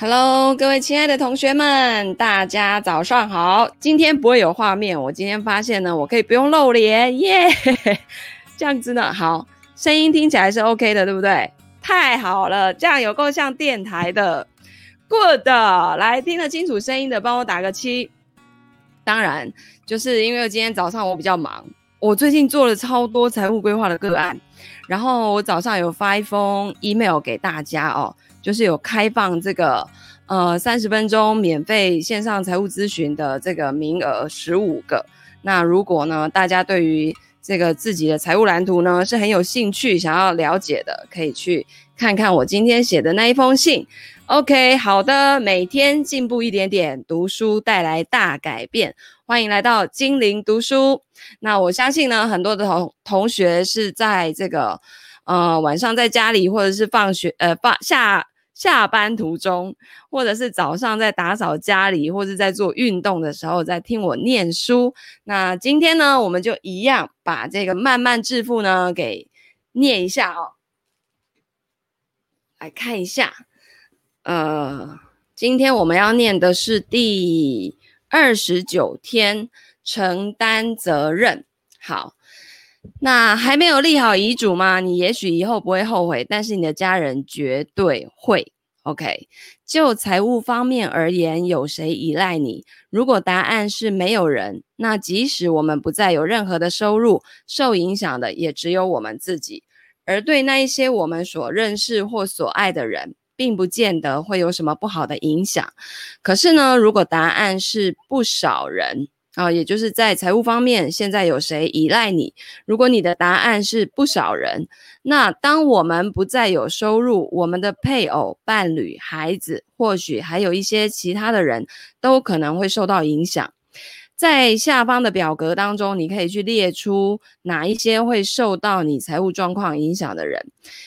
Hello，各位亲爱的同学们，大家早上好。今天不会有画面，我今天发现呢，我可以不用露脸，耶、yeah!，这样子呢，好，声音听起来是 OK 的，对不对？太好了，这样有够像电台的，Good，来听得清楚声音的，帮我打个七。当然，就是因为今天早上我比较忙，我最近做了超多财务规划的个案，然后我早上有发一封 email 给大家哦。就是有开放这个呃三十分钟免费线上财务咨询的这个名额十五个。那如果呢，大家对于这个自己的财务蓝图呢是很有兴趣想要了解的，可以去看看我今天写的那一封信。OK，好的，每天进步一点点，读书带来大改变。欢迎来到精灵读书。那我相信呢，很多的同同学是在这个。呃，晚上在家里，或者是放学，呃，放下下班途中，或者是早上在打扫家里，或者在做运动的时候，在听我念书。那今天呢，我们就一样把这个慢慢致富呢给念一下哦。来看一下，呃，今天我们要念的是第二十九天，承担责任。好。那还没有立好遗嘱吗？你也许以后不会后悔，但是你的家人绝对会。OK，就财务方面而言，有谁依赖你？如果答案是没有人，那即使我们不再有任何的收入，受影响的也只有我们自己。而对那一些我们所认识或所爱的人，并不见得会有什么不好的影响。可是呢，如果答案是不少人。啊、也就是在财务方面，现在有谁依赖你？如果你的答案是不少人，那当我们不再有收入，我们的配偶、伴侣、孩子，或许还有一些其他的人都可能会受到影响。在下方的表格当中，你可以去列出哪一些会受到你财务状况影响的人，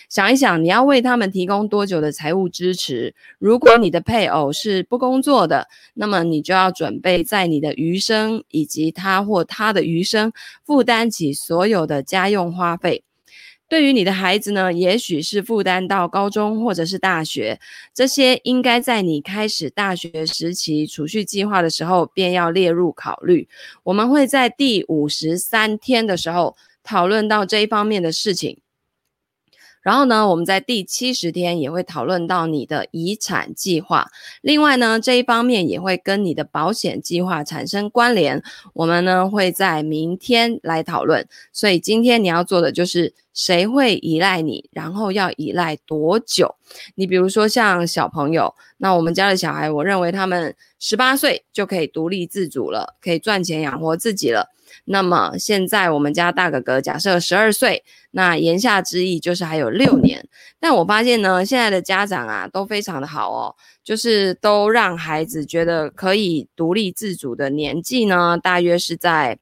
想一想你要为他们提供多久的财务支持。如果你的配偶是不工作的，那么你就要准备在你的余生以及他或他的余生负担起所有的家用花费。对于你的孩子呢，也许是负担到高中或者是大学，这些应该在你开始大学时期储蓄计划的时候便要列入考虑。我们会在第五十三天的时候讨论到这一方面的事情。然后呢，我们在第七十天也会讨论到你的遗产计划。另外呢，这一方面也会跟你的保险计划产生关联。我们呢会在明天来讨论。所以今天你要做的就是谁会依赖你，然后要依赖多久？你比如说像小朋友，那我们家的小孩，我认为他们十八岁就可以独立自主了，可以赚钱养活自己了。那么现在我们家大哥哥假设十二岁，那言下之意就是还有六年。但我发现呢，现在的家长啊都非常的好哦，就是都让孩子觉得可以独立自主的年纪呢，大约是在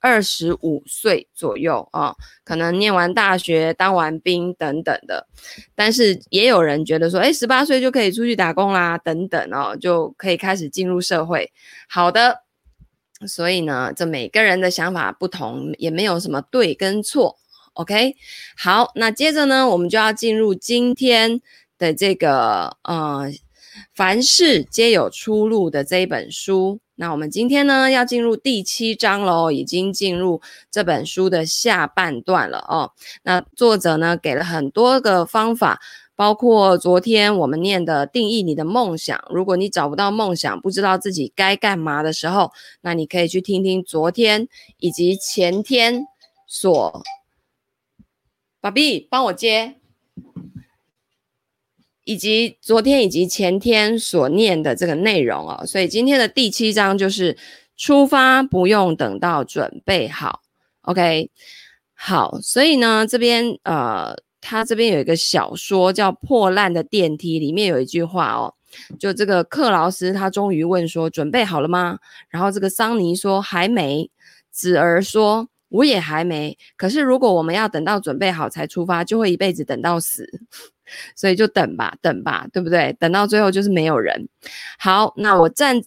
二十五岁左右啊，可能念完大学、当完兵等等的。但是也有人觉得说，诶，十八岁就可以出去打工啦，等等哦，就可以开始进入社会。好的。所以呢，这每个人的想法不同，也没有什么对跟错。OK，好，那接着呢，我们就要进入今天的这个呃，凡事皆有出路的这一本书。那我们今天呢，要进入第七章喽，已经进入这本书的下半段了哦。那作者呢，给了很多个方法。包括昨天我们念的定义你的梦想。如果你找不到梦想，不知道自己该干嘛的时候，那你可以去听听昨天以及前天所。爸比，帮我接。以及昨天以及前天所念的这个内容哦。所以今天的第七章就是出发，不用等到准备好。OK，好，所以呢，这边呃。他这边有一个小说叫《破烂的电梯》，里面有一句话哦，就这个克劳斯他终于问说：“准备好了吗？”然后这个桑尼说：“还没。”子儿说：“我也还没。”可是如果我们要等到准备好才出发，就会一辈子等到死，所以就等吧，等吧，对不对？等到最后就是没有人。好，那我站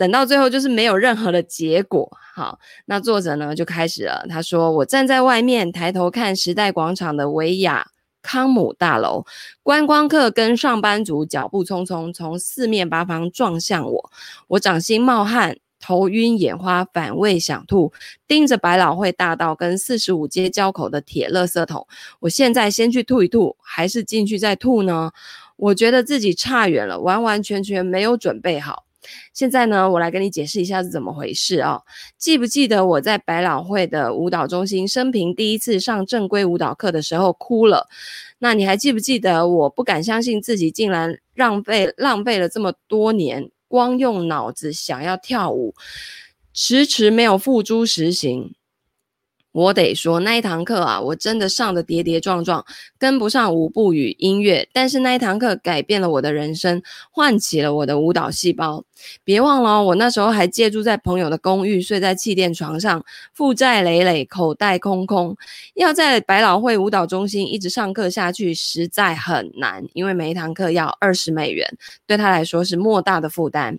等到最后就是没有任何的结果。好，那作者呢就开始了。他说：“我站在外面，抬头看时代广场的维亚康姆大楼，观光客跟上班族脚步匆匆，从四面八方撞向我，我掌心冒汗。头晕眼花，反胃想吐，盯着百老汇大道跟四十五街交口的铁垃圾桶。我现在先去吐一吐，还是进去再吐呢？我觉得自己差远了，完完全全没有准备好。现在呢，我来跟你解释一下是怎么回事哦。记不记得我在百老汇的舞蹈中心生平第一次上正规舞蹈课的时候哭了？那你还记不记得我不敢相信自己竟然浪费浪费了这么多年？光用脑子想要跳舞，迟迟没有付诸实行。我得说那一堂课啊，我真的上的跌跌撞撞，跟不上舞步与音乐。但是那一堂课改变了我的人生，唤起了我的舞蹈细胞。别忘了，我那时候还借住在朋友的公寓，睡在气垫床上，负债累累，口袋空空。要在百老汇舞蹈中心一直上课下去，实在很难，因为每一堂课要二十美元，对他来说是莫大的负担。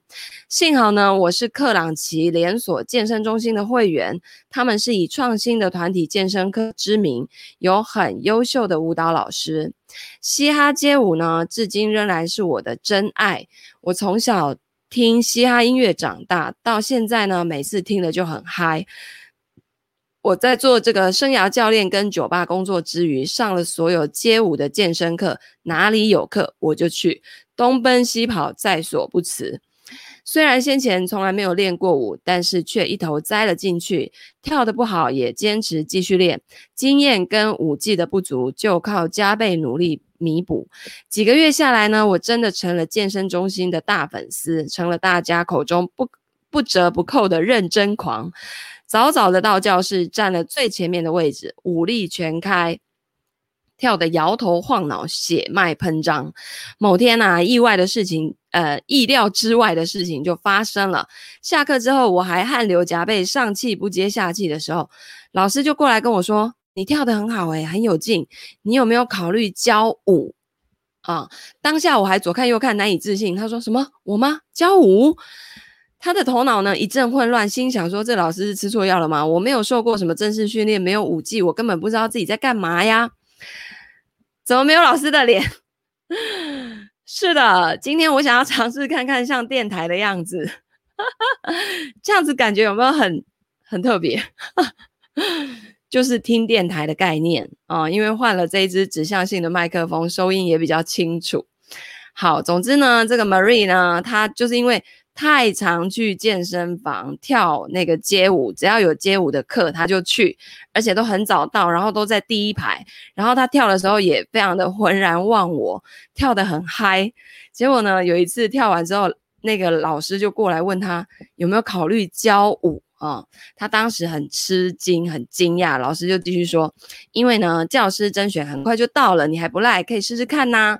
幸好呢，我是克朗奇连锁健身中心的会员，他们是以创新的团体健身课知名，有很优秀的舞蹈老师。嘻哈街舞呢，至今仍然是我的真爱。我从小听嘻哈音乐长大，到现在呢，每次听了就很嗨。我在做这个生涯教练跟酒吧工作之余，上了所有街舞的健身课，哪里有课我就去，东奔西跑，在所不辞。虽然先前从来没有练过舞，但是却一头栽了进去。跳得不好也坚持继续练，经验跟舞技的不足就靠加倍努力弥补。几个月下来呢，我真的成了健身中心的大粉丝，成了大家口中不不折不扣的认真狂。早早的到教室，站了最前面的位置，武力全开。跳得摇头晃脑，血脉喷张。某天啊，意外的事情，呃，意料之外的事情就发生了。下课之后，我还汗流浃背、上气不接下气的时候，老师就过来跟我说：“你跳得很好，诶，很有劲。你有没有考虑教舞？”啊，当下我还左看右看，难以置信。他说什么？我吗？教舞？他的头脑呢一阵混乱，心想说：“这老师是吃错药了吗？我没有受过什么正式训练，没有舞技，我根本不知道自己在干嘛呀。” 怎么没有老师的脸？是的，今天我想要尝试看看像电台的样子，这样子感觉有没有很很特别？就是听电台的概念啊，因为换了这一支指向性的麦克风，收音也比较清楚。好，总之呢，这个 Marie 呢，她就是因为。太常去健身房跳那个街舞，只要有街舞的课，他就去，而且都很早到，然后都在第一排。然后他跳的时候也非常的浑然忘我，跳得很嗨。结果呢，有一次跳完之后，那个老师就过来问他有没有考虑教舞啊、他当时很吃惊，很惊讶。老师就继续说，因为呢，教师甄选很快就到了，你还不赖，可以试试看呐、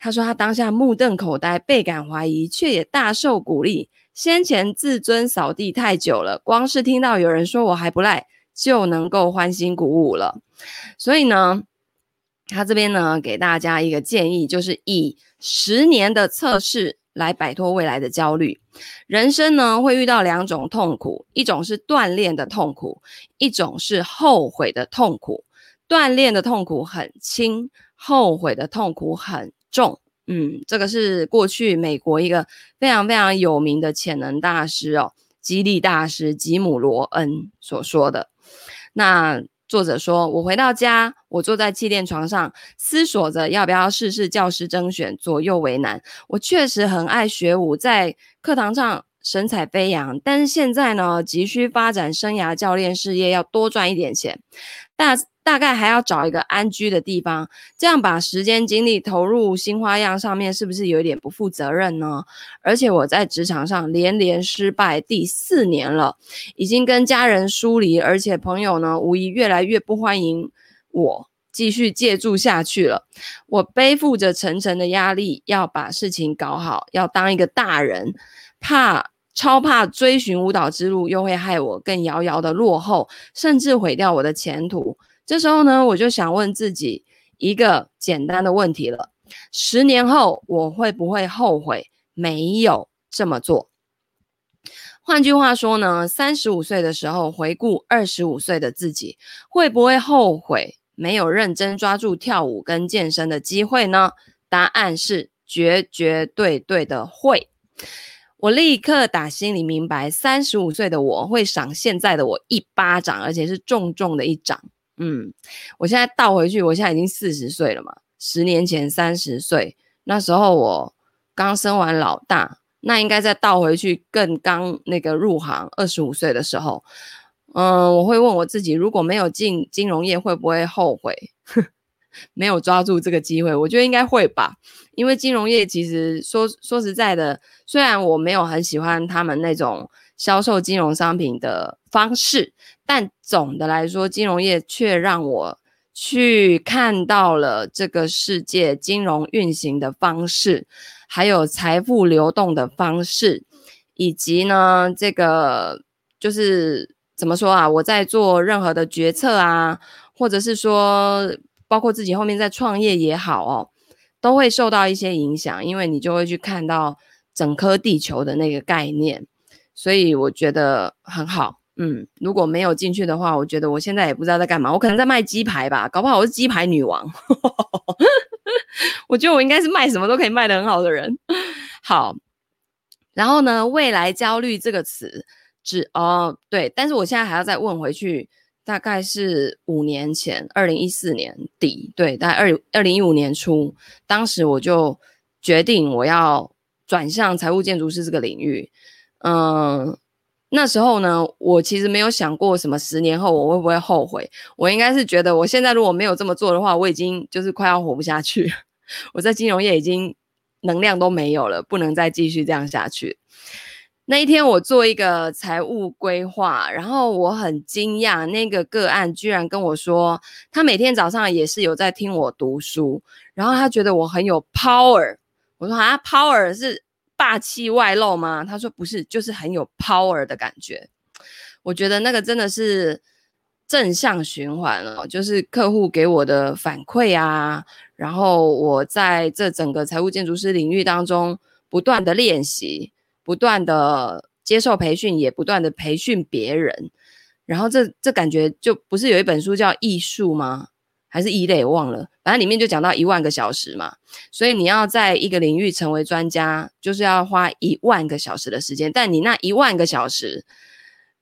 他说他当下目瞪口呆，倍感怀疑，却也大受鼓励。先前自尊扫地太久了，光是听到有人说我还不赖，就能够欢欣鼓舞了。所以呢，他这边呢给大家一个建议，就是以十年的测试来摆脱未来的焦虑。人生呢会遇到两种痛苦，一种是锻炼的痛苦，一种是后悔的痛苦。锻炼的痛苦很轻，后悔的痛苦很重，嗯，这个是过去美国一个非常非常有名的潜能大师哦，激励大师吉姆罗恩所说的。那作者说，我回到家，我坐在气垫床上，思索着要不要试试教师甄选，左右为难。我确实很爱学舞，在课堂上神采飞扬，但是现在呢，急需发展生涯教练事业，要多赚一点钱，大。大概还要找一个安居的地方，这样把时间精力投入新花样上面，是不是有点不负责任呢？而且我在职场上连连失败第四年了，已经跟家人疏离，而且朋友呢无疑越来越不欢迎我继续借住下去了。我背负着层层的压力，要把事情搞好，要当一个大人，怕超怕追寻舞蹈之路又会害我更遥遥的落后，甚至毁掉我的前途。这时候呢，我就想问自己一个简单的问题了：十年后我会不会后悔没有这么做？换句话说呢，三十五岁的时候回顾二十五岁的自己，会不会后悔没有认真抓住跳舞跟健身的机会呢？答案是绝绝对对的会。我立刻打心里明白，三十五岁的我会赏现在的我一巴掌，而且是重重的一掌。嗯，我现在倒回去，我现在已经四十岁了嘛。十年前三十岁，那时候我刚生完老大，那应该再倒回去更刚那个入行二十五岁的时候。嗯，我会问我自己，如果没有进金融业，会不会后悔？没有抓住这个机会，我觉得应该会吧。因为金融业其实说说实在的，虽然我没有很喜欢他们那种销售金融商品的方式，但总的来说，金融业却让我去看到了这个世界金融运行的方式，还有财富流动的方式，以及呢，这个就是。怎么说啊？我在做任何的决策啊，或者是说，包括自己后面在创业也好哦，都会受到一些影响，因为你就会去看到整颗地球的那个概念，所以我觉得很好。嗯，如果没有进去的话，我觉得我现在也不知道在干嘛，我可能在卖鸡排吧，搞不好我是鸡排女王。我觉得我应该是卖什么都可以卖得很好的人。好，然后呢，未来焦虑这个词。是哦，对，但是我现在还要再问回去，大概是五年前，二零一四年底，对，大概二二零一五年初，当时我就决定我要转向财务建筑师这个领域。嗯，那时候呢，我其实没有想过什么十年后我会不会后悔，我应该是觉得我现在如果没有这么做的话，我已经就是快要活不下去，我在金融业已经能量都没有了，不能再继续这样下去。那一天，我做一个财务规划，然后我很惊讶，那个个案居然跟我说，他每天早上也是有在听我读书，然后他觉得我很有 power。我说啊，power 是霸气外露吗？他说不是，就是很有 power 的感觉。我觉得那个真的是正向循环了，就是客户给我的反馈啊，然后我在这整个财务建筑师领域当中不断的练习。不断的接受培训，也不断的培训别人，然后这这感觉就不是有一本书叫《艺术》吗？还是一类？忘了，反正里面就讲到一万个小时嘛。所以你要在一个领域成为专家，就是要花一万个小时的时间。但你那一万个小时，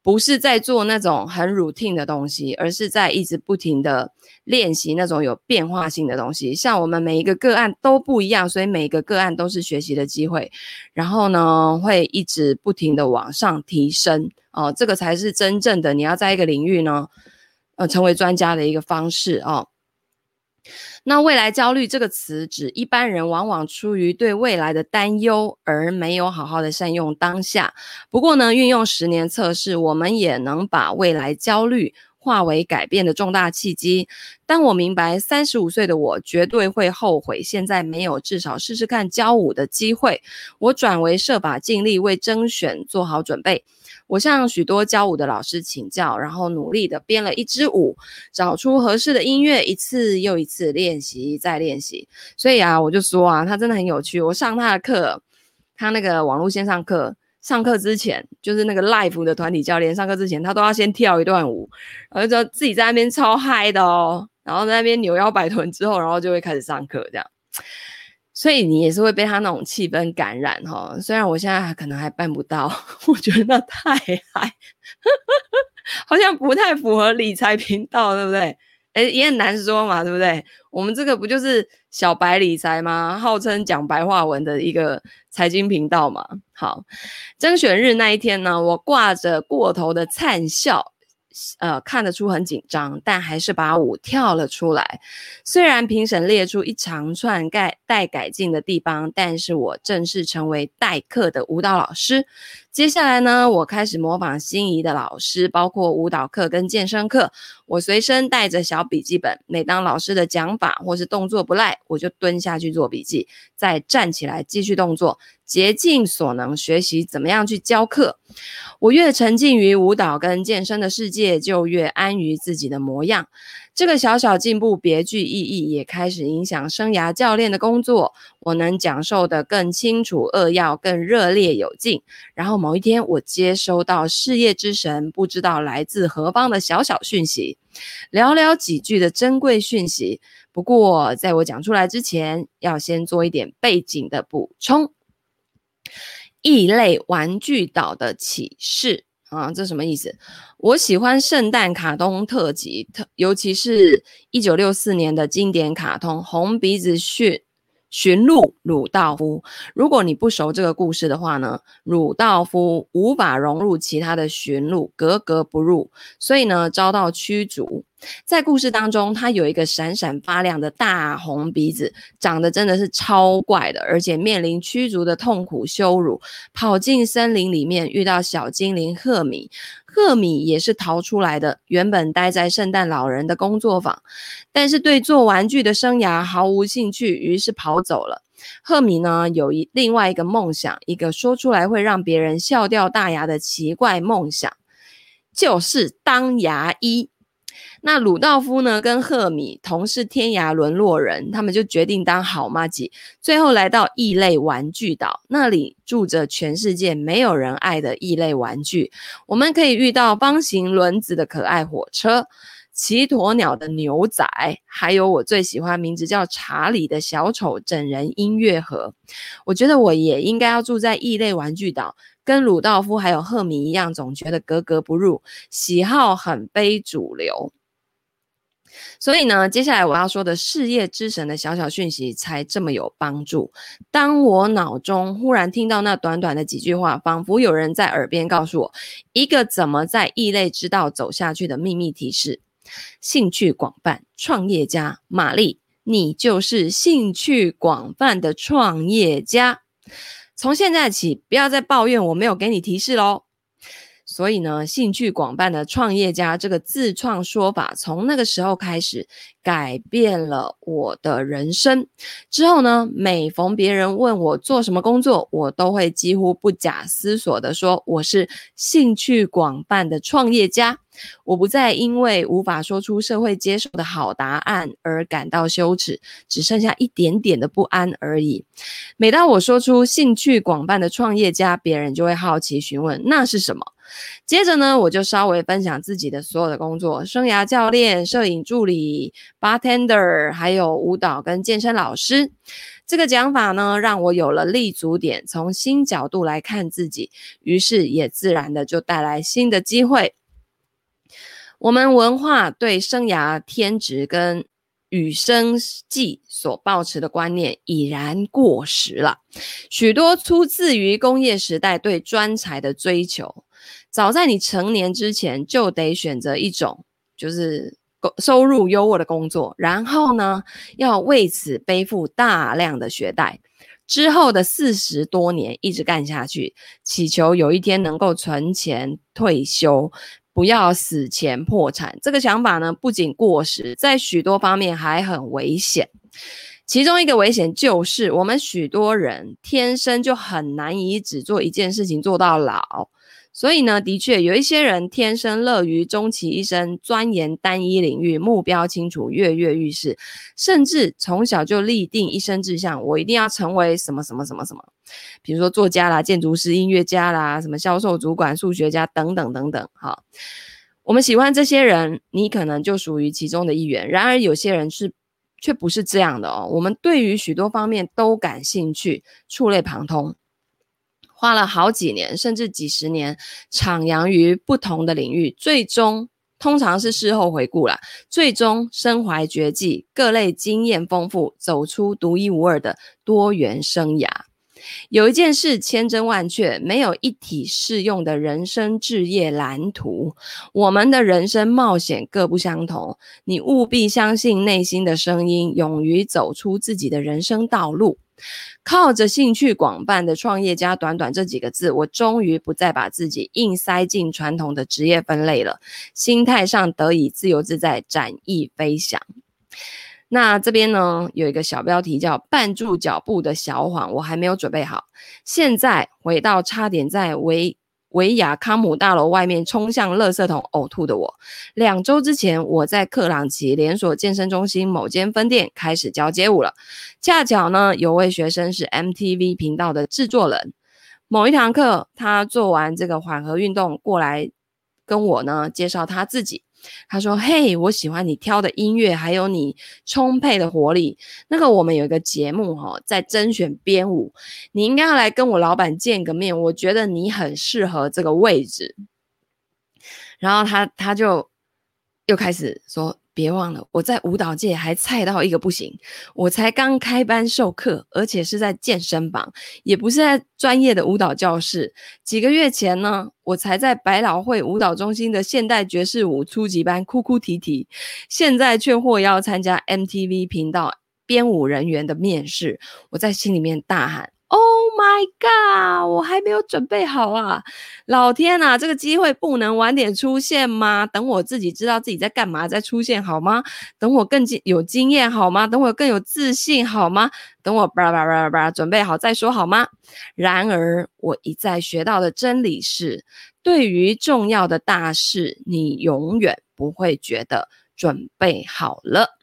不是在做那种很 routine 的东西，而是在一直不停的练习那种有变化性的东西。像我们每一个个案都不一样，所以每一个个案都是学习的机会。然后呢，会一直不停的往上提升哦，这个才是真正的你要在一个领域呢，呃，成为专家的一个方式哦。那未来焦虑这个词指一般人往往出于对未来的担忧而没有好好的善用当下。不过呢，运用十年测试，我们也能把未来焦虑化为改变的重大契机。当我明白三十五岁的我绝对会后悔现在没有至少试试看教舞的机会，我转为设法尽力为甄选做好准备。我向许多教舞的老师请教，然后努力的编了一支舞，找出合适的音乐，一次又一次练习，再练习。所以啊，我就说啊，他真的很有趣。我上他的课，他那个网络线上课，上课之前就是那个 live 的团体教练，上课之前他都要先跳一段舞，然后就自己在那边超嗨的哦，然后在那边扭腰摆臀之后，然后就会开始上课这样。所以你也是会被他那种气氛感染哈，虽然我现在可能还办不到，我觉得那太嗨，好像不太符合理财频道，对不对？诶，也很难说嘛，对不对？我们这个不就是小白理财吗？号称讲白话文的一个财经频道嘛。好，甄选日那一天呢，我挂着过头的灿笑。呃，看得出很紧张，但还是把舞跳了出来。虽然评审列出一长串改待改进的地方，但是我正式成为代课的舞蹈老师。接下来呢，我开始模仿心仪的老师，包括舞蹈课跟健身课。我随身带着小笔记本，每当老师的讲法或是动作不赖，我就蹲下去做笔记，再站起来继续动作，竭尽所能学习怎么样去教课。我越沉浸于舞蹈跟健身的世界，就越安于自己的模样。这个小小进步别具意义，也开始影响生涯教练的工作。我能讲授得更清楚扼要、更热烈有劲。然后某一天，我接收到事业之神不知道来自何方的小小讯息，寥寥几句的珍贵讯息。不过，在我讲出来之前，要先做一点背景的补充。异类玩具岛的启示啊，这什么意思？我喜欢圣诞卡通特辑，特尤其是一九六四年的经典卡通《红鼻子驯驯鹿鲁道夫》。如果你不熟这个故事的话呢，鲁道夫无法融入其他的驯鹿，格格不入，所以呢，遭到驱逐。在故事当中，他有一个闪闪发亮的大红鼻子，长得真的是超怪的，而且面临驱逐的痛苦羞辱，跑进森林里面遇到小精灵赫米，赫米也是逃出来的，原本待在圣诞老人的工作坊，但是对做玩具的生涯毫无兴趣，于是跑走了。赫米呢，有一另外一个梦想，一个说出来会让别人笑掉大牙的奇怪梦想，就是当牙医。那鲁道夫呢，跟赫米同是天涯沦落人，他们就决定当好麻吉，最后来到异类玩具岛，那里住着全世界没有人爱的异类玩具。我们可以遇到方形轮子的可爱火车，骑鸵鸟的牛仔，还有我最喜欢名字叫查理的小丑整人音乐盒。我觉得我也应该要住在异类玩具岛，跟鲁道夫还有赫米一样，总觉得格格不入，喜好很非主流。所以呢，接下来我要说的事业之神的小小讯息才这么有帮助。当我脑中忽然听到那短短的几句话，仿佛有人在耳边告诉我一个怎么在异类之道走下去的秘密提示：兴趣广泛，创业家玛丽，你就是兴趣广泛的创业家。从现在起，不要再抱怨我没有给你提示喽。所以呢，兴趣广泛的创业家这个自创说法，从那个时候开始改变了我的人生。之后呢，每逢别人问我做什么工作，我都会几乎不假思索地说我是兴趣广泛的创业家。我不再因为无法说出社会接受的好答案而感到羞耻，只剩下一点点的不安而已。每当我说出兴趣广泛的创业家，别人就会好奇询问那是什么。接着呢，我就稍微分享自己的所有的工作：生涯教练、摄影助理、bartender，还有舞蹈跟健身老师。这个讲法呢，让我有了立足点，从新角度来看自己，于是也自然的就带来新的机会。我们文化对生涯天职跟与生计所抱持的观念已然过时了，许多出自于工业时代对专才的追求。早在你成年之前，就得选择一种就是收入优渥的工作，然后呢，要为此背负大量的学贷，之后的四十多年一直干下去，祈求有一天能够存钱退休，不要死前破产。这个想法呢，不仅过时，在许多方面还很危险。其中一个危险就是，我们许多人天生就很难以只做一件事情做到老。所以呢，的确有一些人天生乐于终其一生钻研单一领域，目标清楚，跃跃欲试，甚至从小就立定一生志向，我一定要成为什么什么什么什么，比如说作家啦、建筑师、音乐家啦、什么销售主管、数学家等等等等。哈，我们喜欢这些人，你可能就属于其中的一员。然而，有些人是却不是这样的哦。我们对于许多方面都感兴趣，触类旁通。花了好几年，甚至几十年，徜徉于不同的领域，最终通常是事后回顾啦，最终身怀绝技，各类经验丰富，走出独一无二的多元生涯。有一件事千真万确，没有一体适用的人生置业蓝图。我们的人生冒险各不相同，你务必相信内心的声音，勇于走出自己的人生道路。靠着兴趣广泛的创业家，短短这几个字，我终于不再把自己硬塞进传统的职业分类了，心态上得以自由自在，展翼飞翔。那这边呢，有一个小标题叫“绊住脚步的小谎”，我还没有准备好。现在回到差点在微维亚康姆大楼外面冲向垃圾桶呕吐的我。两周之前，我在克朗奇连锁健身中心某间分店开始教街舞了。恰巧呢，有位学生是 MTV 频道的制作人。某一堂课，他做完这个缓和运动过来跟我呢介绍他自己。他说：“嘿，我喜欢你挑的音乐，还有你充沛的活力。那个我们有一个节目哈、哦，在甄选编舞，你应该要来跟我老板见个面。我觉得你很适合这个位置。”然后他他就又开始说。别忘了，我在舞蹈界还菜到一个不行。我才刚开班授课，而且是在健身房，也不是在专业的舞蹈教室。几个月前呢，我才在百老汇舞蹈中心的现代爵士舞初级班哭哭啼啼，现在却获邀参加 MTV 频道编舞人员的面试。我在心里面大喊。Oh my god！我还没有准备好啊！老天呐，这个机会不能晚点出现吗？等我自己知道自己在干嘛再出现好吗？等我更有经验好吗？等我更有自信好吗？等我叭叭叭叭叭准备好再说好吗？然而，我一再学到的真理是：对于重要的大事，你永远不会觉得准备好了。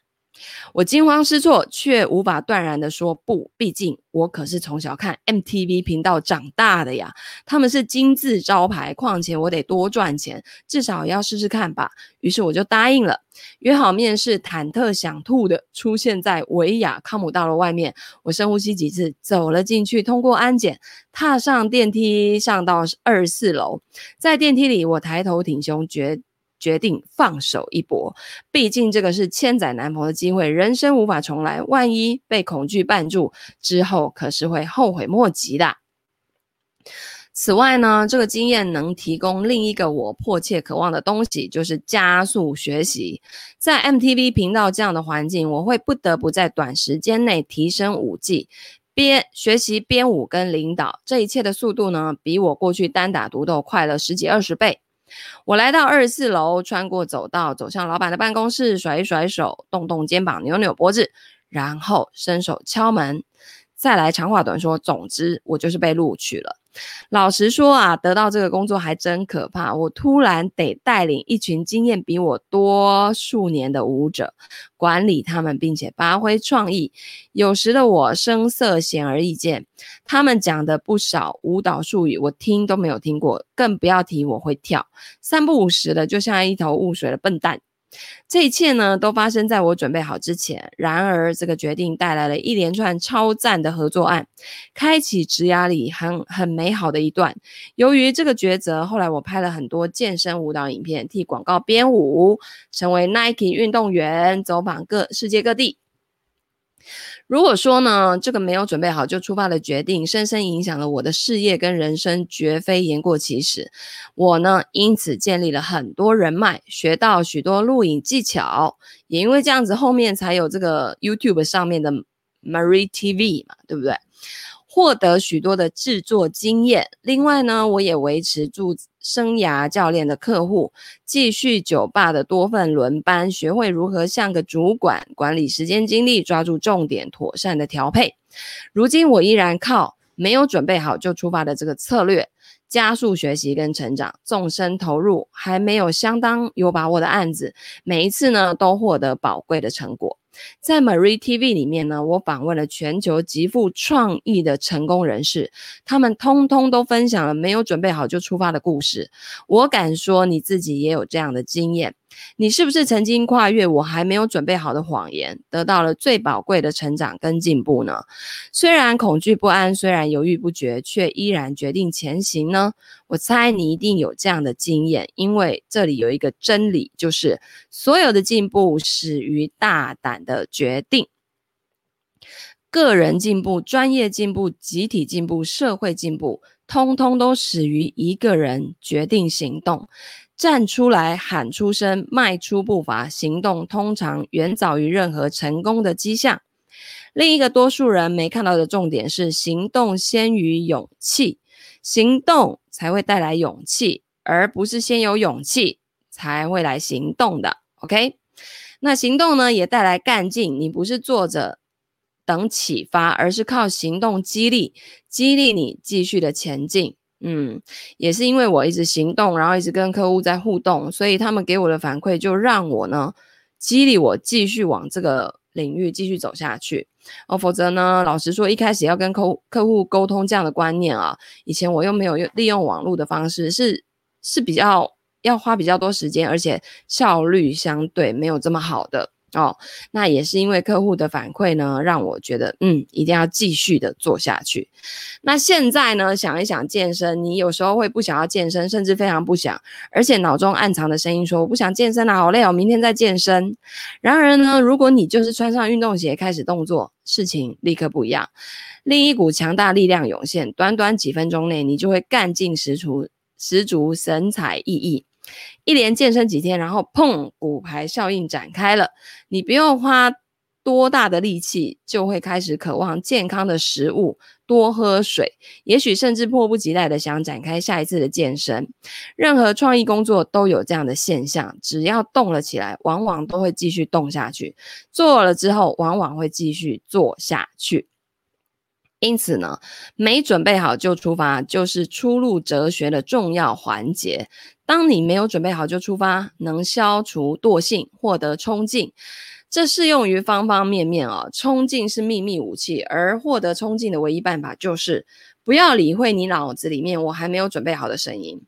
我惊慌失措，却无法断然地说不。毕竟我可是从小看 MTV 频道长大的呀，他们是金字招牌。况且我得多赚钱，至少要试试看吧。于是我就答应了，约好面试，忐忑想吐的出现在维亚康姆大楼外面。我深呼吸几次，走了进去，通过安检，踏上电梯，上到二十四楼。在电梯里，我抬头挺胸，觉。决定放手一搏，毕竟这个是千载难逢的机会，人生无法重来。万一被恐惧绊住，之后可是会后悔莫及的。此外呢，这个经验能提供另一个我迫切渴望的东西，就是加速学习。在 MTV 频道这样的环境，我会不得不在短时间内提升舞技，编学习编舞跟领导。这一切的速度呢，比我过去单打独斗快了十几二十倍。我来到二十四楼，穿过走道，走向老板的办公室，甩一甩手，动动肩膀，扭扭脖子，然后伸手敲门。再来，长话短说，总之，我就是被录取了。老实说啊，得到这个工作还真可怕。我突然得带领一群经验比我多数年的舞者，管理他们，并且发挥创意。有时的我声色显而易见，他们讲的不少舞蹈术语，我听都没有听过，更不要提我会跳，三不五时的，就像一头雾水的笨蛋。这一切呢，都发生在我准备好之前。然而，这个决定带来了一连串超赞的合作案，开启职涯里很很美好的一段。由于这个抉择，后来我拍了很多健身舞蹈影片，替广告编舞，成为 Nike 运动员，走访各世界各地。如果说呢，这个没有准备好就出发的决定，深深影响了我的事业跟人生，绝非言过其实。我呢，因此建立了很多人脉，学到许多录影技巧，也因为这样子，后面才有这个 YouTube 上面的 Marie TV 嘛，对不对？获得许多的制作经验。另外呢，我也维持住生涯教练的客户，继续酒吧的多份轮班，学会如何像个主管管理时间精力，抓住重点，妥善的调配。如今我依然靠没有准备好就出发的这个策略，加速学习跟成长，纵身投入还没有相当有把握的案子，每一次呢都获得宝贵的成果。在 Marie TV 里面呢，我访问了全球极富创意的成功人士，他们通通都分享了没有准备好就出发的故事。我敢说，你自己也有这样的经验。你是不是曾经跨越我还没有准备好的谎言，得到了最宝贵的成长跟进步呢？虽然恐惧不安，虽然犹豫不决，却依然决定前行呢？我猜你一定有这样的经验，因为这里有一个真理，就是所有的进步始于大胆的决定。个人进步、专业进步、集体进步、社会进步，通通都始于一个人决定行动。站出来，喊出声，迈出步伐，行动通常远早于任何成功的迹象。另一个多数人没看到的重点是，行动先于勇气，行动才会带来勇气，而不是先有勇气才会来行动的。OK，那行动呢，也带来干劲。你不是坐着等启发，而是靠行动激励，激励你继续的前进。嗯，也是因为我一直行动，然后一直跟客户在互动，所以他们给我的反馈就让我呢，激励我继续往这个领域继续走下去。哦，否则呢，老实说，一开始要跟客客户沟通这样的观念啊，以前我又没有用利用网络的方式，是是比较要花比较多时间，而且效率相对没有这么好的。哦，那也是因为客户的反馈呢，让我觉得嗯，一定要继续的做下去。那现在呢，想一想健身，你有时候会不想要健身，甚至非常不想，而且脑中暗藏的声音说我不想健身了，好累哦，明天再健身。然而呢，如果你就是穿上运动鞋开始动作，事情立刻不一样，另一股强大力量涌现，短短几分钟内，你就会干劲十足，十足神采奕奕。一连健身几天，然后砰，骨牌效应展开了。你不用花多大的力气，就会开始渴望健康的食物，多喝水，也许甚至迫不及待的想展开下一次的健身。任何创意工作都有这样的现象，只要动了起来，往往都会继续动下去。做了之后，往往会继续做下去。因此呢，没准备好就出发，就是初入哲学的重要环节。当你没有准备好就出发，能消除惰性，获得冲劲。这适用于方方面面哦。冲劲是秘密武器，而获得冲劲的唯一办法就是不要理会你脑子里面我还没有准备好的声音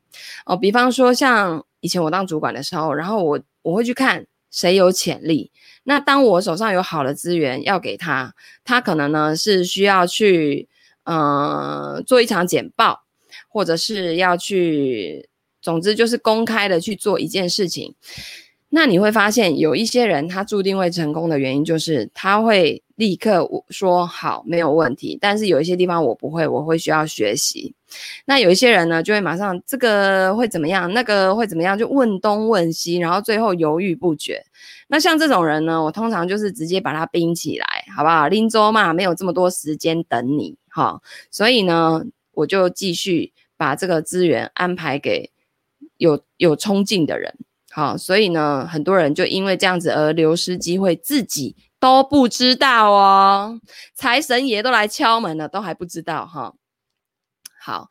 哦。比方说，像以前我当主管的时候，然后我我会去看谁有潜力。那当我手上有好的资源要给他，他可能呢是需要去嗯做一场简报，或者是要去。总之就是公开的去做一件事情，那你会发现有一些人他注定会成功的原因就是他会立刻说好，没有问题，但是有一些地方我不会，我会需要学习。那有一些人呢就会马上这个会怎么样，那个会怎么样，就问东问西，然后最后犹豫不决。那像这种人呢，我通常就是直接把他冰起来，好不好？拎走嘛，没有这么多时间等你哈，所以呢，我就继续把这个资源安排给。有有冲劲的人，好，所以呢，很多人就因为这样子而流失机会，自己都不知道哦。财神爷都来敲门了，都还不知道哈。好，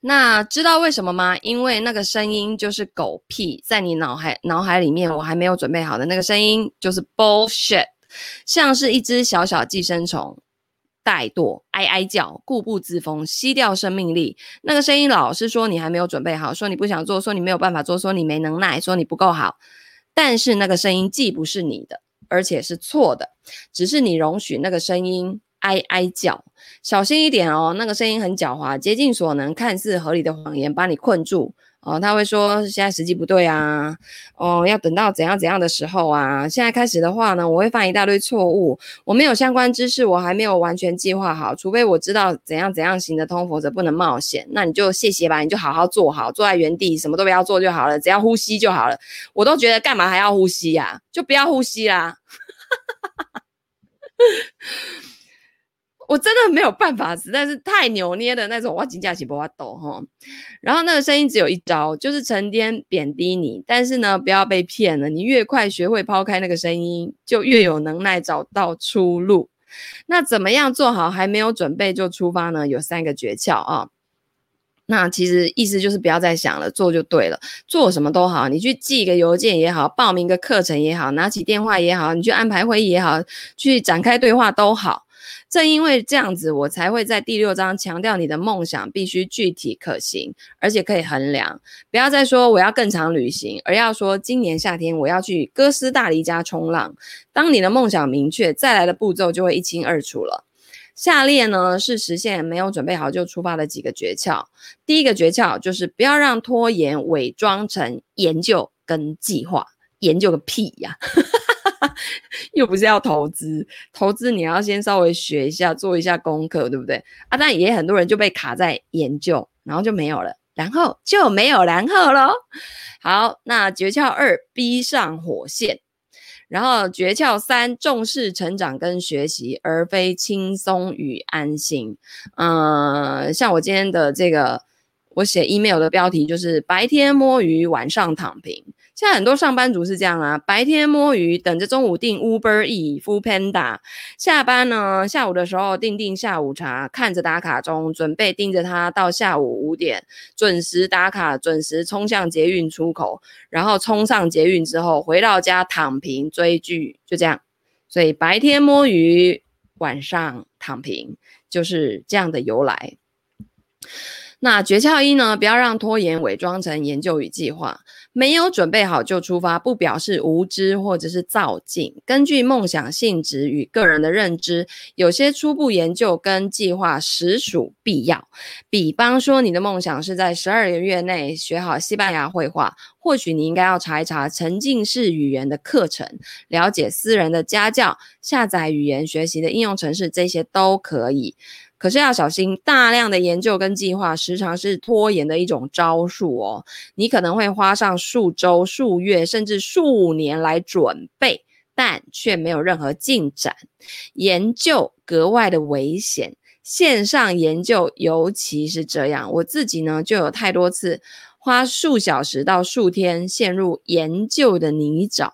那知道为什么吗？因为那个声音就是狗屁，在你脑海脑海里面，我还没有准备好的那个声音就是 bullshit，像是一只小小寄生虫。怠惰，哀哀叫，固步自封，吸掉生命力。那个声音老是说你还没有准备好，说你不想做，说你没有办法做，说你没能耐，说你不够好。但是那个声音既不是你的，而且是错的，只是你容许那个声音哀哀叫。小心一点哦，那个声音很狡猾，竭尽所能，看似合理的谎言把你困住。哦，他会说现在时机不对啊，哦，要等到怎样怎样的时候啊？现在开始的话呢，我会犯一大堆错误，我没有相关知识，我还没有完全计划好，除非我知道怎样怎样行得通，否则不能冒险。那你就谢谢吧，你就好好坐好，坐在原地，什么都不要做就好了，只要呼吸就好了。我都觉得干嘛还要呼吸呀？就不要呼吸啦。我真的没有办法，实在是太扭捏的那种，我真的是没办法哈。然后那个声音只有一招，就是成天贬低你。但是呢，不要被骗了，你越快学会抛开那个声音，就越有能耐找到出路。那怎么样做好还没有准备就出发呢？有三个诀窍啊。那其实意思就是不要再想了，做就对了。做什么都好，你去寄一个邮件也好，报名个课程也好，拿起电话也好，你去安排会议也好，去展开对话都好。正因为这样子，我才会在第六章强调你的梦想必须具体可行，而且可以衡量。不要再说我要更长旅行，而要说今年夏天我要去哥斯大黎加冲浪。当你的梦想明确，再来的步骤就会一清二楚了。下列呢是实现没有准备好就出发的几个诀窍。第一个诀窍就是不要让拖延伪装成研究跟计划，研究个屁呀！又不是要投资，投资你要先稍微学一下，做一下功课，对不对啊？但也很多人就被卡在研究，然后就没有了，然后就没有然后喽。好，那诀窍二，逼上火线。然后诀窍三，重视成长跟学习，而非轻松与安心。嗯、像我今天的这个，我写 email 的标题就是白天摸鱼，晚上躺平。现在很多上班族是这样啊，白天摸鱼，等着中午订 Uber E、Foodpanda，下班呢，下午的时候订订下午茶，看着打卡钟，准备盯着它到下午五点准时打卡，准时冲向捷运出口，然后冲上捷运之后回到家躺平追剧，就这样。所以白天摸鱼，晚上躺平，就是这样的由来。那诀窍一呢，不要让拖延伪装成研究与计划。没有准备好就出发，不表示无知或者是躁进。根据梦想性质与个人的认知，有些初步研究跟计划实属必要。比方说，你的梦想是在十二个月内学好西班牙绘画，或许你应该要查一查沉浸式语言的课程，了解私人的家教，下载语言学习的应用程式，这些都可以。可是要小心，大量的研究跟计划时常是拖延的一种招数哦。你可能会花上数周、数月，甚至数年来准备，但却没有任何进展。研究格外的危险，线上研究尤其是这样。我自己呢，就有太多次花数小时到数天陷入研究的泥沼。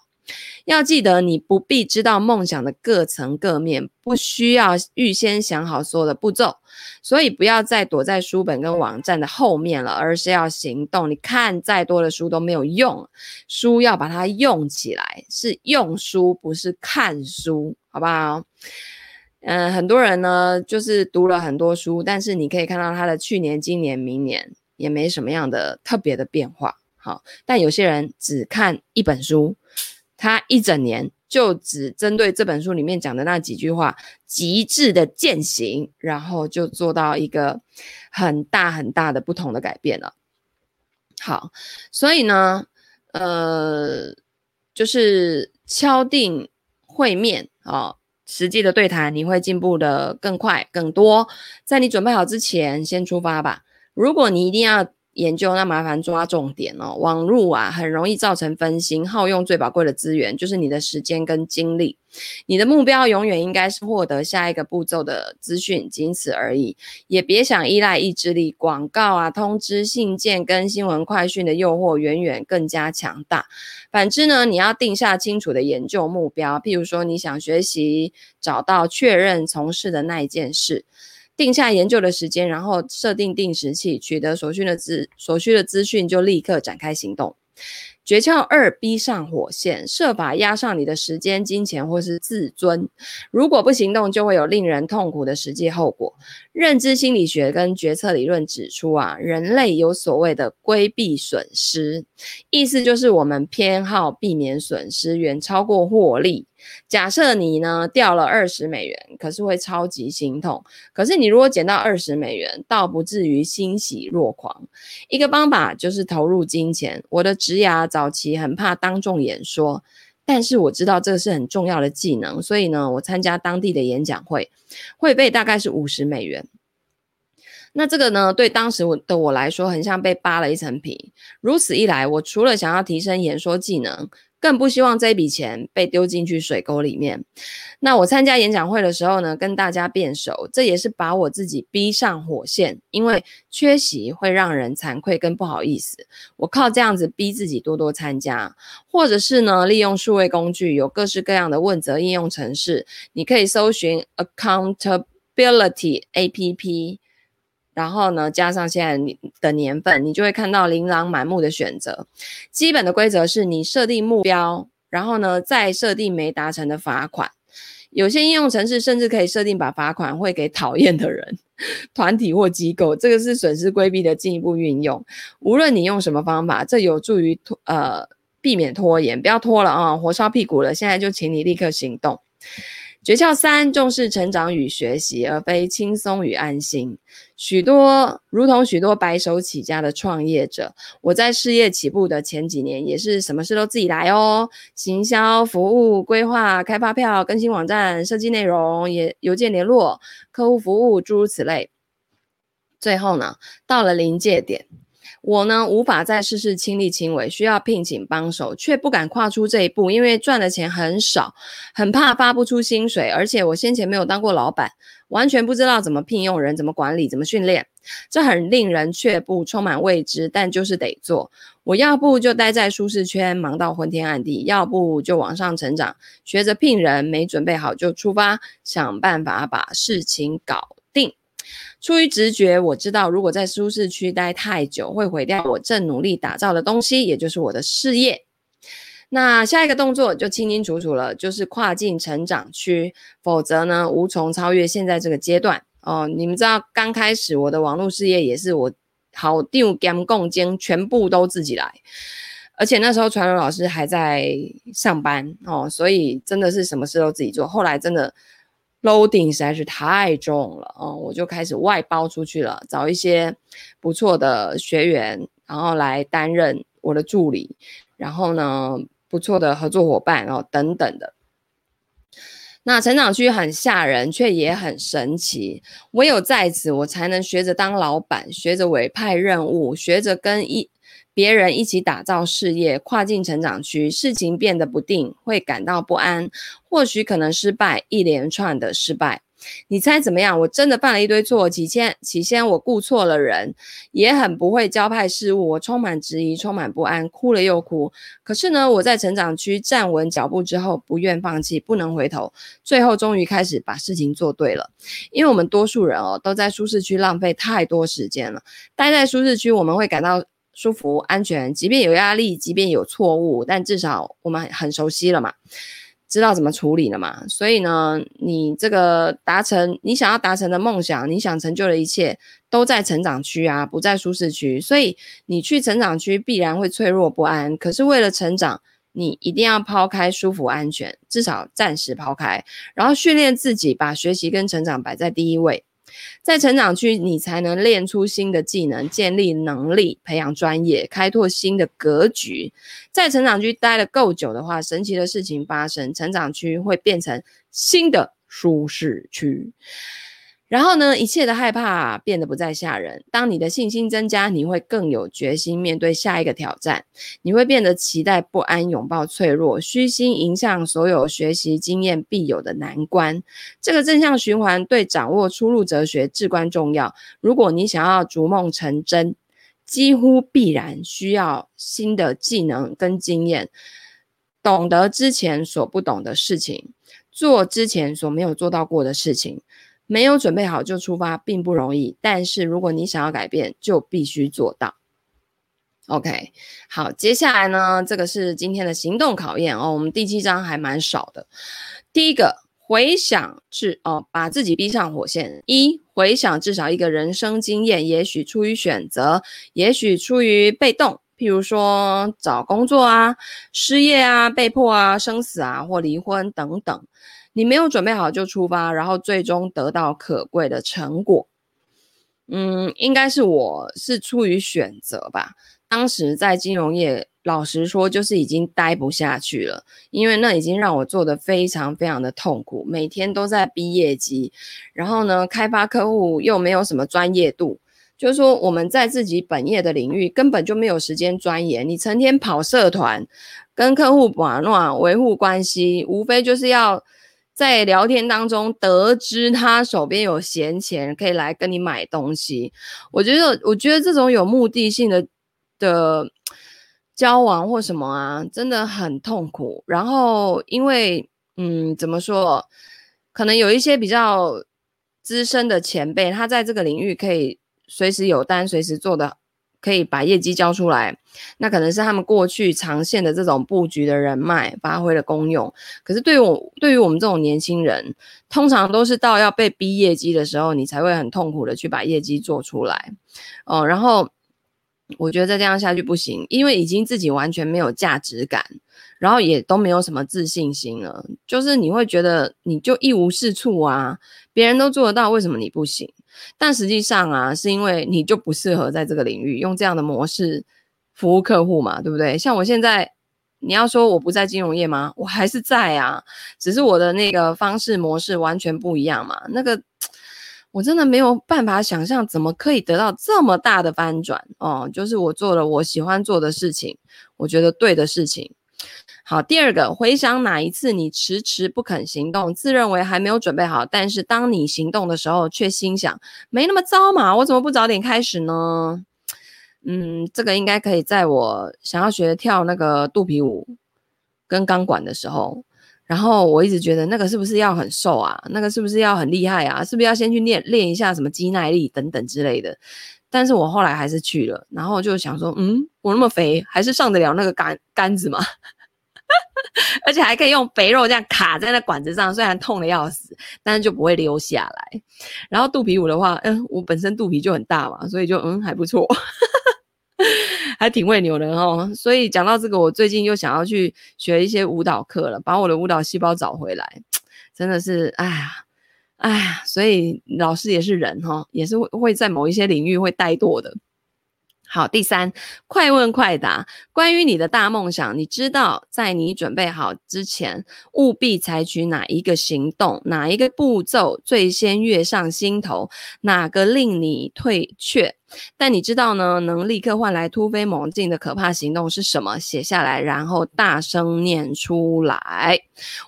要记得，你不必知道梦想的各层各面，不需要预先想好所有的步骤，所以不要再躲在书本跟网站的后面了，而是要行动。你看再多的书都没有用，书要把它用起来，是用书，不是看书，好不好？嗯，很多人呢，就是读了很多书，但是你可以看到他的去年、今年、明年也没什么样的特别的变化。好，但有些人只看一本书。他一整年就只针对这本书里面讲的那几句话，极致的践行，然后就做到一个很大很大的不同的改变了。好，所以呢，呃，就是敲定会面啊，哦，实际的对谈，你会进步的更快更多。在你准备好之前，先出发吧。如果你一定要。研究，那麻烦抓重点哦。网路啊，很容易造成分心，耗用最宝贵的资源，就是你的时间跟精力。你的目标永远应该是获得下一个步骤的资讯，仅此而已。也别想依赖意志力，广告啊、通知、信件跟新闻快讯的诱惑远远更加强大。反之呢，你要定下清楚的研究目标，譬如说你想学习，找到确认从事的那一件事。定下研究的时间，然后设定定时器，取得所需的资所需的资讯，就立刻展开行动。诀窍二：逼上火线，设法压上你的时间、金钱或是自尊。如果不行动，就会有令人痛苦的实际后果。认知心理学跟决策理论指出啊，人类有所谓的规避损失，意思就是我们偏好避免损失，远超过获利。假设你呢掉了二十美元，可是会超级心痛。可是你如果捡到二十美元，倒不至于欣喜若狂。一个方法就是投入金钱。我的职涯早期很怕当众演说，但是我知道这个是很重要的技能，所以呢，我参加当地的演讲会，会费大概是五十美元。那这个呢，对当时我的我来说，很像被扒了一层皮。如此一来，我除了想要提升演说技能，更不希望这笔钱被丢进去水沟里面。那我参加演讲会的时候呢，跟大家变熟，这也是把我自己逼上火线。因为缺席会让人惭愧跟不好意思，我靠这样子逼自己多多参加，或者是呢，利用数位工具，有各式各样的问责应用程式，你可以搜寻 Accountability APP。然后呢，加上现在的年份，你就会看到琳琅满目的选择。基本的规则是你设定目标，然后呢，再设定没达成的罚款。有些应用程式甚至可以设定把罚款会给讨厌的人、团体或机构，这个是损失规避的进一步运用。无论你用什么方法，这有助于拖呃避免拖延，不要拖了啊，火烧屁股了。现在就请你立刻行动。诀窍三：重视成长与学习，而非轻松与安心。许多如同许多白手起家的创业者，我在事业起步的前几年，也是什么事都自己来哦，行销、服务、规划、开发票、更新网站、设计内容、也邮件联络、客户服务，诸如此类。最后呢，到了临界点。我呢，无法再事事亲力亲为，需要聘请帮手，却不敢跨出这一步，因为赚的钱很少，很怕发不出薪水，而且我先前没有当过老板，完全不知道怎么聘用人、怎么管理、怎么训练。这很令人却步，充满未知，但就是得做。我要不就待在舒适圈，忙到昏天暗地；要不就往上成长，学着聘人，没准备好就出发，想办法把事情搞。出于直觉，我知道如果在舒适区待太久，会毁掉我正努力打造的东西，也就是我的事业。那下一个动作就清清楚楚了，就是跨境成长区，否则呢，无从超越现在这个阶段。哦，你们知道，刚开始我的网络事业也是我好定兼共经，全部都自己来，而且那时候传柔老师还在上班哦，所以真的是什么事都自己做。后来真的 loading 实在是太重了哦，我就开始外包出去了，找一些不错的学员，然后来担任我的助理，然后呢，不错的合作伙伴哦，等等的。那成长区很吓人，却也很神奇。唯有在此，我才能学着当老板，学着委派任务，学着跟一别人一起打造事业。跨进成长区，事情变得不定，会感到不安，或许可能失败，一连串的失败。你猜怎么样？我真的犯了一堆错。起先，起先我顾错了人，也很不会交派事务。我充满质疑，充满不安，哭了又哭。可是呢，我在成长区站稳脚步之后，不愿放弃，不能回头。最后，终于开始把事情做对了。因为我们多数人哦，都在舒适区浪费太多时间了。待在舒适区，我们会感到舒服、安全，即便有压力，即便有错误，但至少我们很熟悉了嘛。知道怎么处理了嘛？所以呢，你这个达成你想要达成的梦想，你想成就的一切，都在成长区啊，不在舒适区。所以你去成长区必然会脆弱不安。可是为了成长，你一定要抛开舒服安全，至少暂时抛开，然后训练自己，把学习跟成长摆在第一位。在成长区，你才能练出新的技能，建立能力，培养专业，开拓新的格局。在成长区待了够久的话，神奇的事情发生，成长区会变成新的舒适区。然后呢，一切的害怕变得不再吓人。当你的信心增加，你会更有决心面对下一个挑战。你会变得期待不安，拥抱脆弱，虚心迎向所有学习经验必有的难关。这个正向循环对掌握出路哲学至关重要。如果你想要逐梦成真，几乎必然需要新的技能跟经验，懂得之前所不懂的事情，做之前所没有做到过的事情。没有准备好就出发并不容易，但是如果你想要改变，就必须做到。OK，好，接下来呢，这个是今天的行动考验哦。我们第七章还蛮少的。第一个，回想至哦，把自己逼上火线。一，回想至少一个人生经验，也许出于选择，也许出于被动，譬如说找工作啊、失业啊、被迫啊、生死啊或离婚等等。你没有准备好就出发，然后最终得到可贵的成果。嗯，应该是我是出于选择吧。当时在金融业，老实说就是已经待不下去了，因为那已经让我做得非常非常的痛苦，每天都在逼业绩，然后呢，开发客户又没有什么专业度，就是说我们在自己本业的领域根本就没有时间钻研，你成天跑社团，跟客户玩闹，维护关系，无非就是要。在聊天当中得知他手边有闲钱，可以来跟你买东西。我觉得，我觉得这种有目的性的的交往或什么啊，真的很痛苦。然后，因为，嗯，怎么说，可能有一些比较资深的前辈，他在这个领域可以随时有单，随时做的。可以把业绩交出来，那可能是他们过去长线的这种布局的人脉发挥了功用。可是对于我，对于我们这种年轻人，通常都是到要被逼业绩的时候，你才会很痛苦的去把业绩做出来。哦，然后我觉得再这样下去不行，因为已经自己完全没有价值感，然后也都没有什么自信心了。就是你会觉得你就一无是处啊，别人都做得到，为什么你不行？但实际上啊，是因为你就不适合在这个领域用这样的模式服务客户嘛，对不对？像我现在，你要说我不在金融业吗？我还是在啊，只是我的那个方式模式完全不一样嘛。那个我真的没有办法想象，怎么可以得到这么大的翻转哦？就是我做了我喜欢做的事情，我觉得对的事情。好，第二个，回想哪一次你迟迟不肯行动，自认为还没有准备好，但是当你行动的时候，却心想没那么糟嘛，我怎么不早点开始呢？嗯，这个应该可以在我想要学跳那个肚皮舞跟钢管的时候，然后我一直觉得那个是不是要很瘦啊？那个是不是要很厉害啊？是不是要先去练练一下什么肌耐力等等之类的？但是我后来还是去了，然后就想说，嗯，我那么肥，还是上得了那个杆杆子吗？而且还可以用肥肉这样卡在那管子上，虽然痛的要死，但是就不会流下来。然后肚皮舞的话，嗯，我本身肚皮就很大嘛，所以就嗯还不错。还挺会扭的哦，所以讲到这个，我最近又想要去学一些舞蹈课了，把我的舞蹈细胞找回来，真的是，哎呀，哎呀，所以老师也是人哈，也是会会在某一些领域会怠惰的。好，第三，快问快答。关于你的大梦想，你知道在你准备好之前，务必采取哪一个行动，哪一个步骤最先跃上心头，哪个令你退却？但你知道呢，能立刻换来突飞猛进的可怕行动是什么？写下来，然后大声念出来。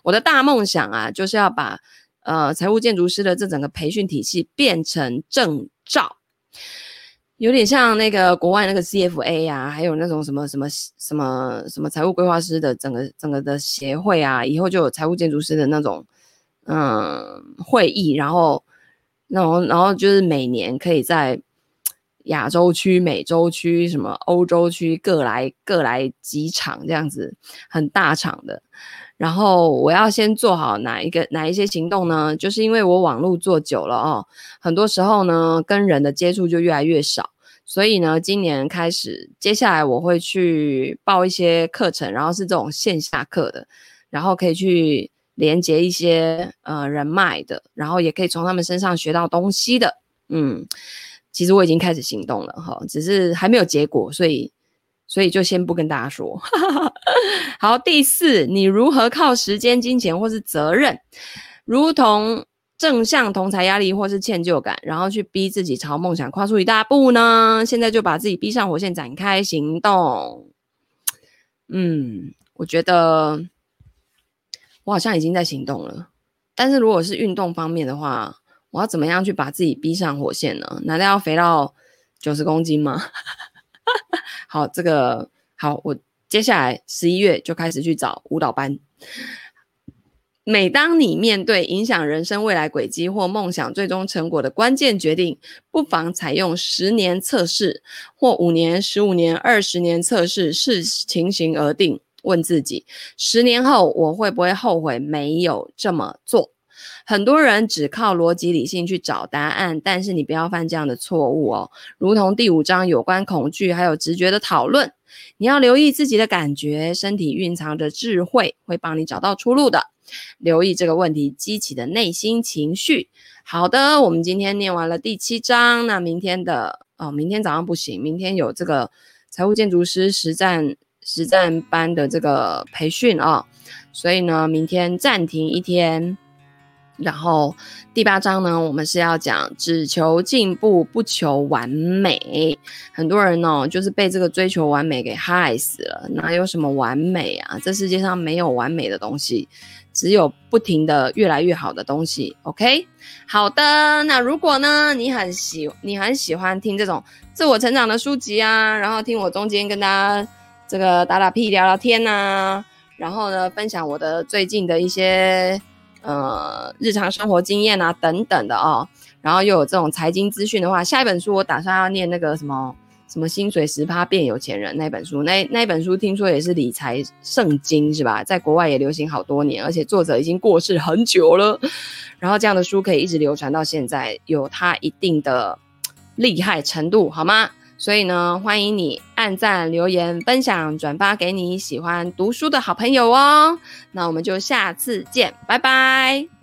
我的大梦想啊，就是要把呃财务建筑师的这整个培训体系变成证照。有点像那个国外那个 CFA 啊，还有那种什么什么什么什么财务规划师的整个整个的协会啊，以后就有财务建筑师的那种嗯会议，然后然后然后就是每年可以在亚洲区、美洲区、什么欧洲区各来各来几场这样子很大场的。然后我要先做好哪一个哪一些行动呢？就是因为我网络做久了哦，很多时候呢跟人的接触就越来越少。所以呢，今年开始，接下来我会去报一些课程，然后是这种线下课的，然后可以去连接一些呃人脉的，然后也可以从他们身上学到东西的。嗯，其实我已经开始行动了哈，只是还没有结果，所以所以就先不跟大家说。好，第四，你如何靠时间、金钱或是责任，如同。正向同侪压力或是歉疚感，然后去逼自己朝梦想跨出一大步呢？现在就把自己逼上火线，展开行动。嗯，我觉得我好像已经在行动了。但是如果是运动方面的话，我要怎么样去把自己逼上火线呢？难道要肥到九十公斤吗？好，这个好，我接下来十一月就开始去找舞蹈班。每当你面对影响人生未来轨迹或梦想最终成果的关键决定，不妨采用十年测试或五年、十五年、二十年测试，视情形而定。问自己：十年后我会不会后悔没有这么做？很多人只靠逻辑理性去找答案，但是你不要犯这样的错误哦。如同第五章有关恐惧还有直觉的讨论，你要留意自己的感觉，身体蕴藏着智慧，会帮你找到出路的。留意这个问题激起的内心情绪。好的，我们今天念完了第七章，那明天的哦，明天早上不行，明天有这个财务建筑师实战实战班的这个培训啊、所以呢，明天暂停一天。然后第八章呢，我们是要讲只求进步，不求完美。很多人哦，就是被这个追求完美给害死了。哪有什么完美啊？这世界上没有完美的东西。只有不停的越来越好的东西，OK？好的，那如果呢，你很喜你很喜欢听这种自我成长的书籍啊，然后听我中间跟大家这个打打屁聊聊天呐、然后呢，分享我的最近的一些呃日常生活经验啊等等的哦，然后又有这种财经资讯的话，下一本书我打算要念那个什么。什么薪水十趴变有钱人那本书，那那本书听说也是理财圣经是吧？在国外也流行好多年，而且作者已经过世很久了。然后这样的书可以一直流传到现在，有它一定的厉害程度，好吗？所以呢，欢迎你按赞、留言、分享、转发给你喜欢读书的好朋友哦。那我们就下次见，拜拜。